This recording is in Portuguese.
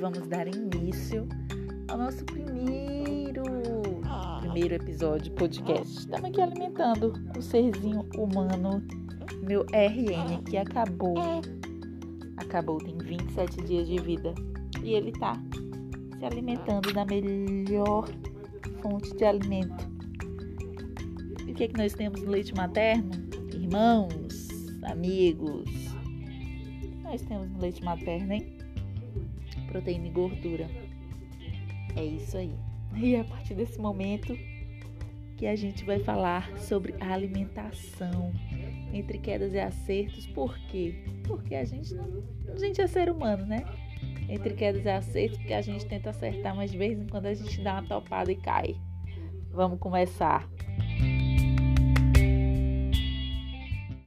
vamos dar início ao nosso primeiro primeiro episódio podcast. Estamos aqui alimentando o serzinho humano, meu RN, que acabou. Acabou, tem 27 dias de vida. E ele tá se alimentando da melhor fonte de alimento. E o que, é que nós temos no leite materno? Irmãos, amigos. Nós temos no leite materno, hein? Proteína e gordura. É isso aí. E é a partir desse momento que a gente vai falar sobre alimentação entre quedas e acertos. Por quê? Porque a gente não, a gente é ser humano, né? Entre quedas e acertos, porque a gente tenta acertar, mas de vez em quando a gente dá uma topada e cai. Vamos começar.